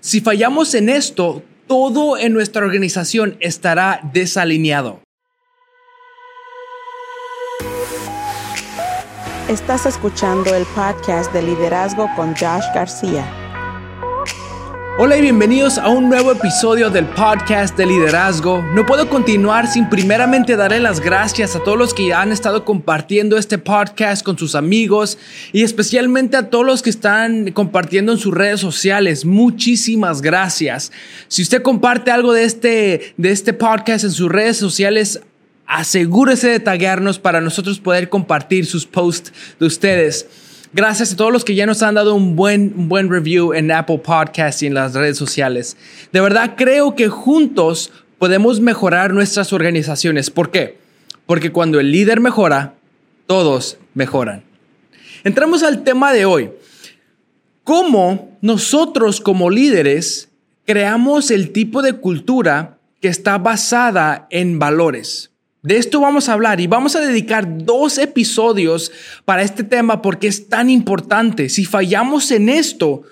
Si fallamos en esto, todo en nuestra organización estará desalineado. Estás escuchando el podcast de liderazgo con Josh García. Hola y bienvenidos a un nuevo episodio del podcast de liderazgo. No puedo continuar sin primeramente darle las gracias a todos los que han estado compartiendo este podcast con sus amigos y especialmente a todos los que están compartiendo en sus redes sociales. Muchísimas gracias. Si usted comparte algo de este, de este podcast en sus redes sociales, asegúrese de taguearnos para nosotros poder compartir sus posts de ustedes. Gracias a todos los que ya nos han dado un buen, buen review en Apple Podcasts y en las redes sociales. De verdad creo que juntos podemos mejorar nuestras organizaciones. ¿Por qué? Porque cuando el líder mejora, todos mejoran. Entramos al tema de hoy. ¿Cómo nosotros como líderes creamos el tipo de cultura que está basada en valores? De esto vamos a hablar y vamos a dedicar dos episodios para este tema porque es tan importante. Si fallamos en esto,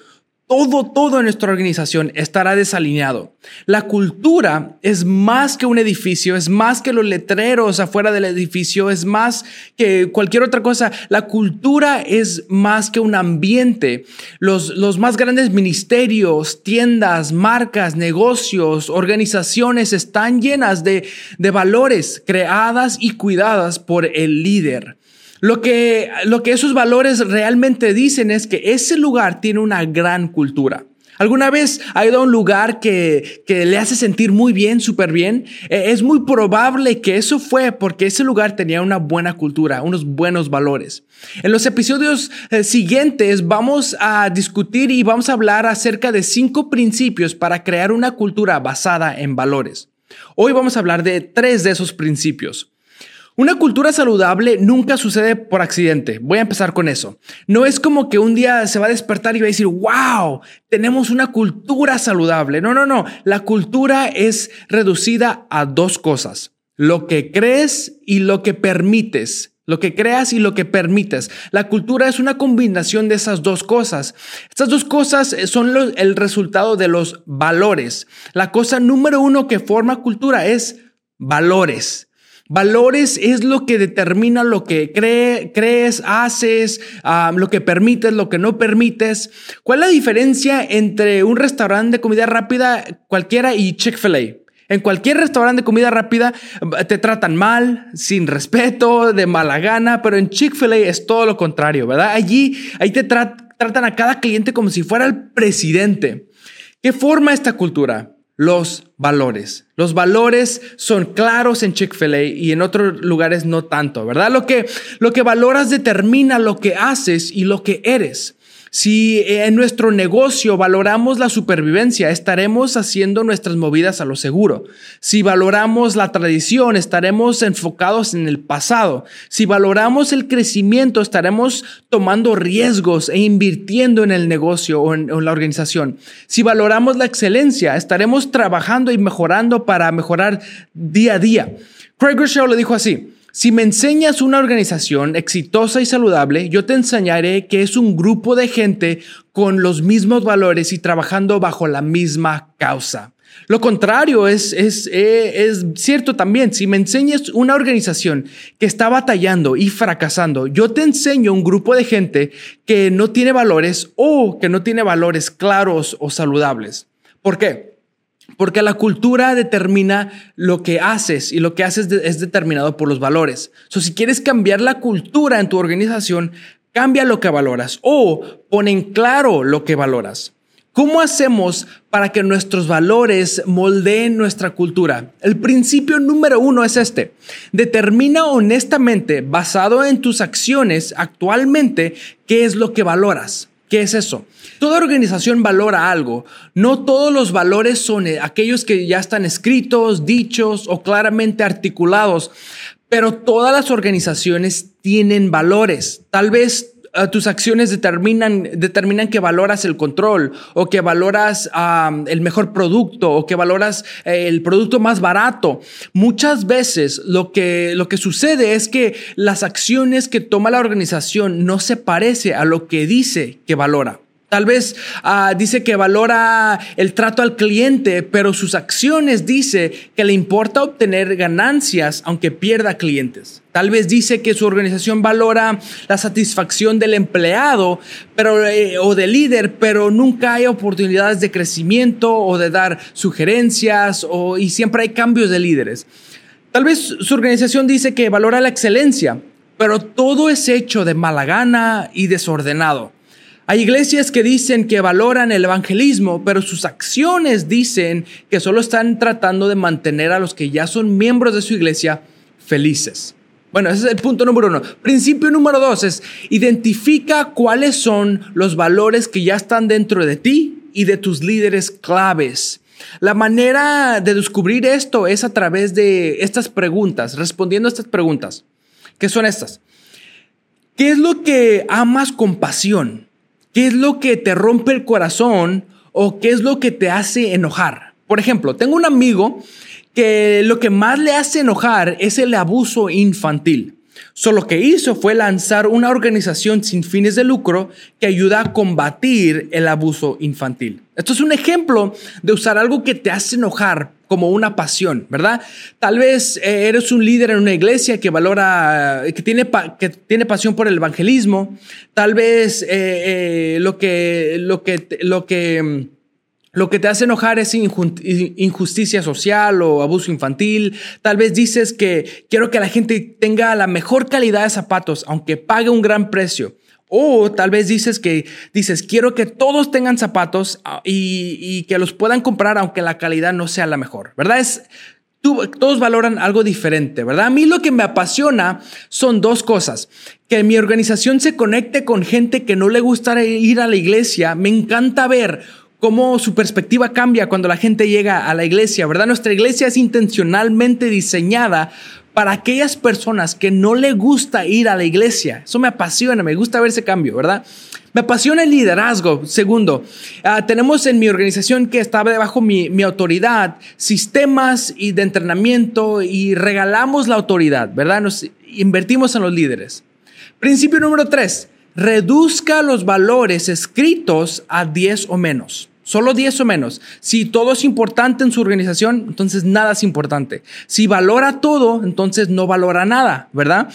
todo, todo en nuestra organización estará desalineado. La cultura es más que un edificio, es más que los letreros afuera del edificio, es más que cualquier otra cosa. La cultura es más que un ambiente. Los, los más grandes ministerios, tiendas, marcas, negocios, organizaciones están llenas de, de valores creadas y cuidadas por el líder. Lo que, lo que esos valores realmente dicen es que ese lugar tiene una gran cultura. ¿Alguna vez ha ido a un lugar que, que le hace sentir muy bien, súper bien? E, es muy probable que eso fue porque ese lugar tenía una buena cultura, unos buenos valores. En los episodios eh, siguientes vamos a discutir y vamos a hablar acerca de cinco principios para crear una cultura basada en valores. Hoy vamos a hablar de tres de esos principios. Una cultura saludable nunca sucede por accidente. Voy a empezar con eso. No es como que un día se va a despertar y va a decir, wow, tenemos una cultura saludable. No, no, no. La cultura es reducida a dos cosas. Lo que crees y lo que permites. Lo que creas y lo que permites. La cultura es una combinación de esas dos cosas. Estas dos cosas son el resultado de los valores. La cosa número uno que forma cultura es valores. Valores es lo que determina lo que crees, haces, lo que permites, lo que no permites. ¿Cuál es la diferencia entre un restaurante de comida rápida cualquiera y Chick-fil-A? En cualquier restaurante de comida rápida eh, te tratan mal, sin respeto, de mala gana, pero en Chick-fil-A es todo lo contrario, ¿verdad? Allí, ahí te tratan a cada cliente como si fuera el presidente. ¿Qué forma esta cultura? Los valores. Los valores son claros en Chick-fil-A y en otros lugares no tanto, ¿verdad? Lo que, lo que valoras determina lo que haces y lo que eres. Si en nuestro negocio valoramos la supervivencia, estaremos haciendo nuestras movidas a lo seguro. Si valoramos la tradición, estaremos enfocados en el pasado. Si valoramos el crecimiento, estaremos tomando riesgos e invirtiendo en el negocio o en, la organización. Si valoramos la excelencia, estaremos trabajando y mejorando para mejorar día a día. Craig Rochelle lo dijo así. Si me enseñas una organización exitosa y saludable, yo te enseñaré que es un grupo de gente con los mismos valores y trabajando bajo la misma causa. Lo contrario es, es, eh, es, cierto también. Si me enseñas una organización que está batallando y fracasando, yo te enseño un grupo de gente que no tiene valores o que no tiene valores claros o saludables. ¿Por qué? Porque la cultura determina lo que haces y lo que haces es determinado por los valores. So, si quieres cambiar la cultura en tu organización, cambia lo que valoras o pon en claro lo que valoras. ¿Cómo hacemos para que nuestros valores moldeen nuestra cultura? El principio número uno es este. Determina honestamente, basado en tus acciones actualmente, qué es lo que valoras. ¿Qué es eso? Toda organización valora algo. No todos los valores son eh, aquellos que ya están escritos, dichos o claramente articulados, pero todas las organizaciones tienen valores. Tal vez eh, tus acciones determinan, determinan que valoras el control o que valoras el mejor producto o que valoras eh, el producto más barato. Muchas veces lo que, lo que sucede es que las acciones que toma la organización no se parece a lo que dice que valora. Tal vez ah, dice que valora el trato al cliente, pero sus acciones dice que le importa obtener ganancias aunque pierda clientes. Tal vez dice que su organización valora la satisfacción del empleado pero, eh, o del líder, pero nunca hay oportunidades de crecimiento o de dar sugerencias o, y siempre hay cambios de líderes. Tal vez su organización dice que valora la excelencia, pero todo es hecho de mala gana y desordenado. Hay iglesias que dicen que valoran el evangelismo, pero sus acciones dicen que solo están tratando de mantener a los que ya son miembros de su iglesia felices. Bueno, ese es el punto número uno. Principio número dos es identifica cuáles son los valores que ya están dentro de ti y de tus líderes claves. La manera de descubrir esto es a través de estas preguntas, respondiendo a estas preguntas. ¿Qué son estas? ¿Qué es lo que amas con pasión? ¿Qué es lo que te rompe el corazón o qué es lo que te hace enojar? Por ejemplo, tengo un amigo que lo que más le hace enojar es el abuso infantil. Solo lo que hizo fue lanzar una organización sin fines de lucro que ayuda a combatir el abuso infantil. Esto es un ejemplo de usar algo que te hace enojar como una pasión, ¿verdad? Tal vez eh, eres un líder en una iglesia que valora, que tiene, que tiene pasión por el evangelismo. Tal vez eh, eh, lo que, lo que, lo que mm, lo que te hace enojar es injusticia social o abuso infantil. Tal vez dices que quiero que la gente tenga la mejor calidad de zapatos, aunque pague un gran precio. O tal vez dices que dices quiero que todos tengan zapatos ah, y, que los puedan comprar aunque la calidad no sea la mejor. ¿Verdad? Es todos valoran algo diferente, ¿verdad? A mí lo que me apasiona son dos cosas. Que mi organización se conecte con gente que no le gusta ir a la iglesia. Me encanta ver cómo su perspectiva cambia cuando la gente llega a la iglesia, ¿verdad? Nuestra iglesia es intencionalmente diseñada para aquellas personas que no le gusta ir a la iglesia. Eso me apasiona, me gusta ver ese cambio, ¿verdad? Me apasiona el liderazgo. Segundo, ah, tenemos en mi organización que estaba debajo mi, mi autoridad sistemas y de entrenamiento y regalamos la autoridad, ¿verdad? Nos invertimos en los líderes. Principio número tres, reduzca los valores escritos a 10 o menos. Solo 10 o menos. Si todo es importante en su organización, entonces nada es importante. Si valora todo, entonces no valora nada, ¿verdad?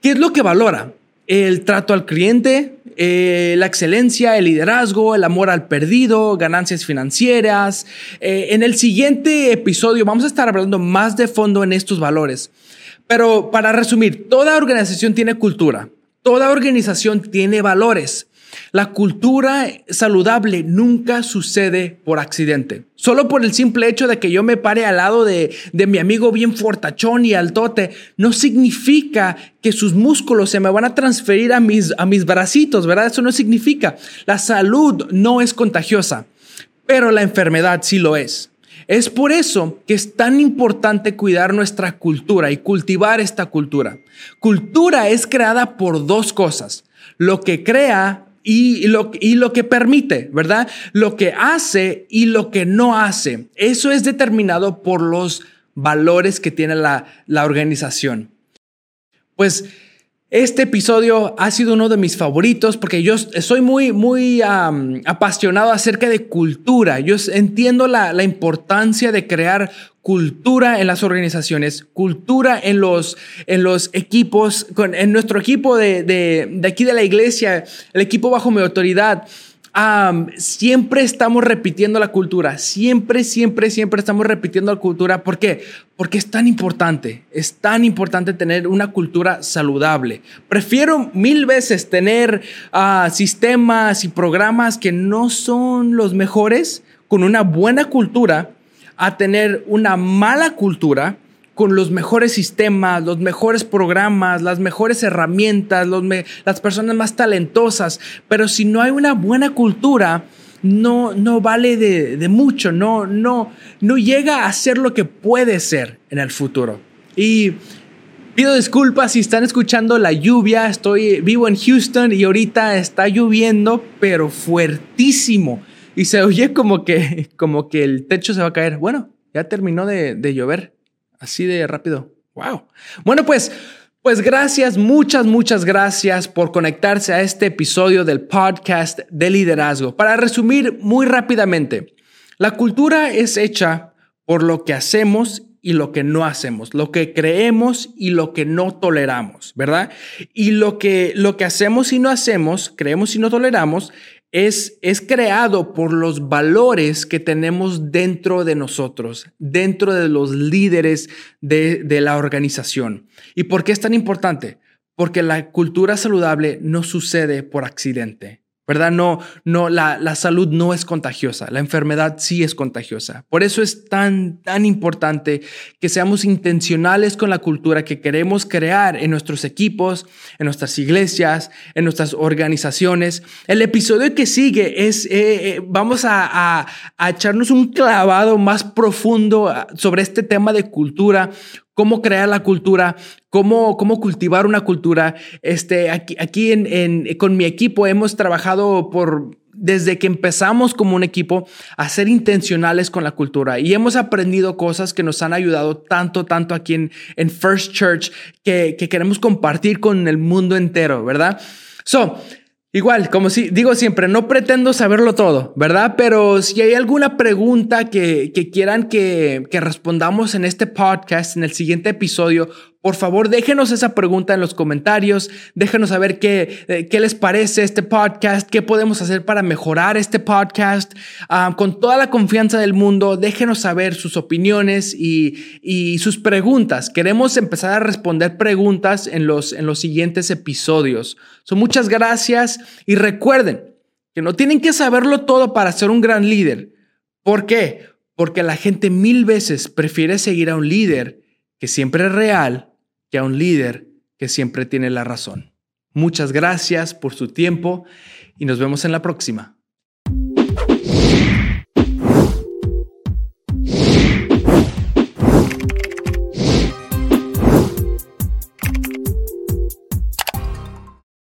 ¿Qué es lo que valora? El trato al cliente, eh, la excelencia, el liderazgo, el amor al perdido, ganancias financieras. Eh, en el siguiente episodio vamos a estar hablando más de fondo en estos valores. Pero para resumir, toda organización tiene cultura, toda organización tiene valores. La cultura saludable nunca sucede por accidente. Solo por el simple hecho de que yo me pare al lado de, mi amigo bien fortachón y altote, no significa que sus músculos se me van a transferir a mis, a mis bracitos, ¿verdad? Eso no significa. La salud no es contagiosa, pero la enfermedad sí lo es. Es por eso que es tan importante cuidar nuestra cultura y cultivar esta cultura. Cultura es creada por dos cosas. Lo que crea y lo, que permite, ¿verdad? Lo que hace y lo que no hace. Eso es determinado por los valores que tiene la, la organización. Pues este episodio ha sido uno de mis favoritos porque yo soy muy, muy apasionado acerca de cultura. Yo entiendo la, la, importancia de crear cultura en las organizaciones, cultura en los, en los equipos, en nuestro equipo de, de, de aquí de la iglesia, el equipo bajo mi autoridad siempre estamos repitiendo la cultura, siempre, siempre, siempre estamos repitiendo la cultura. ¿Por qué? Porque es tan importante, es tan importante tener una cultura saludable. Prefiero mil veces tener ah, sistemas y programas que no son los mejores con una buena cultura a tener una mala cultura con los mejores sistemas, los mejores programas, las mejores herramientas, las personas más talentosas, pero si no hay una buena cultura, no, no vale de, mucho, no, no, no llega a ser lo que puede ser en el futuro. Y pido disculpas si están escuchando la lluvia, estoy vivo en Houston y ahorita está lloviendo, pero fuertísimo. Y se oye como que, como que el techo se va a caer. Bueno, ya terminó de llover. Así de rápido. Wow. Bueno, pues Pues gracias, muchas, muchas gracias por conectarse a este episodio del podcast de liderazgo. Para resumir muy rápidamente, la cultura es hecha por lo que hacemos y lo que no hacemos, lo que creemos y lo que no toleramos, ¿verdad? Y lo que, lo que hacemos y no hacemos, creemos y no toleramos, es, es creado por los valores que tenemos dentro de nosotros, dentro de los líderes de, de la organización. ¿Y por qué es tan importante? Porque la cultura saludable no sucede por accidente. ¿Verdad? No, no, la, la, salud no es contagiosa, la enfermedad sí es contagiosa. Por eso es tan, tan importante que seamos intencionales con la cultura que queremos crear en nuestros equipos, en nuestras iglesias, en nuestras organizaciones. El episodio que sigue es, eh, eh, vamos a, a, a echarnos un clavado más profundo sobre este tema de cultura, cómo crear la cultura, cómo, cómo cultivar una cultura. Este, aquí aquí en, en, con mi equipo hemos trabajado por desde que empezamos como un equipo a ser intencionales con la cultura y hemos aprendido cosas que nos han ayudado tanto, tanto aquí en, en First Church que, que queremos compartir con el mundo entero, ¿verdad? So, Igual, como si digo siempre, no pretendo saberlo todo, ¿verdad? Pero si hay alguna pregunta que, que quieran que, que respondamos en este podcast, en el siguiente episodio, por favor, déjenos esa pregunta en los comentarios, déjenos saber qué, eh, qué les parece este podcast, qué podemos hacer para mejorar este podcast. Uh, con toda la confianza del mundo, déjenos saber sus opiniones y, y, sus preguntas. Queremos empezar a responder preguntas en los, en los siguientes episodios. So, muchas gracias y recuerden que no tienen que saberlo todo para ser un gran líder. ¿Por qué? Porque la gente mil veces prefiere seguir a un líder que siempre es real que a un líder que siempre tiene la razón. Muchas gracias por su tiempo y nos vemos en la próxima.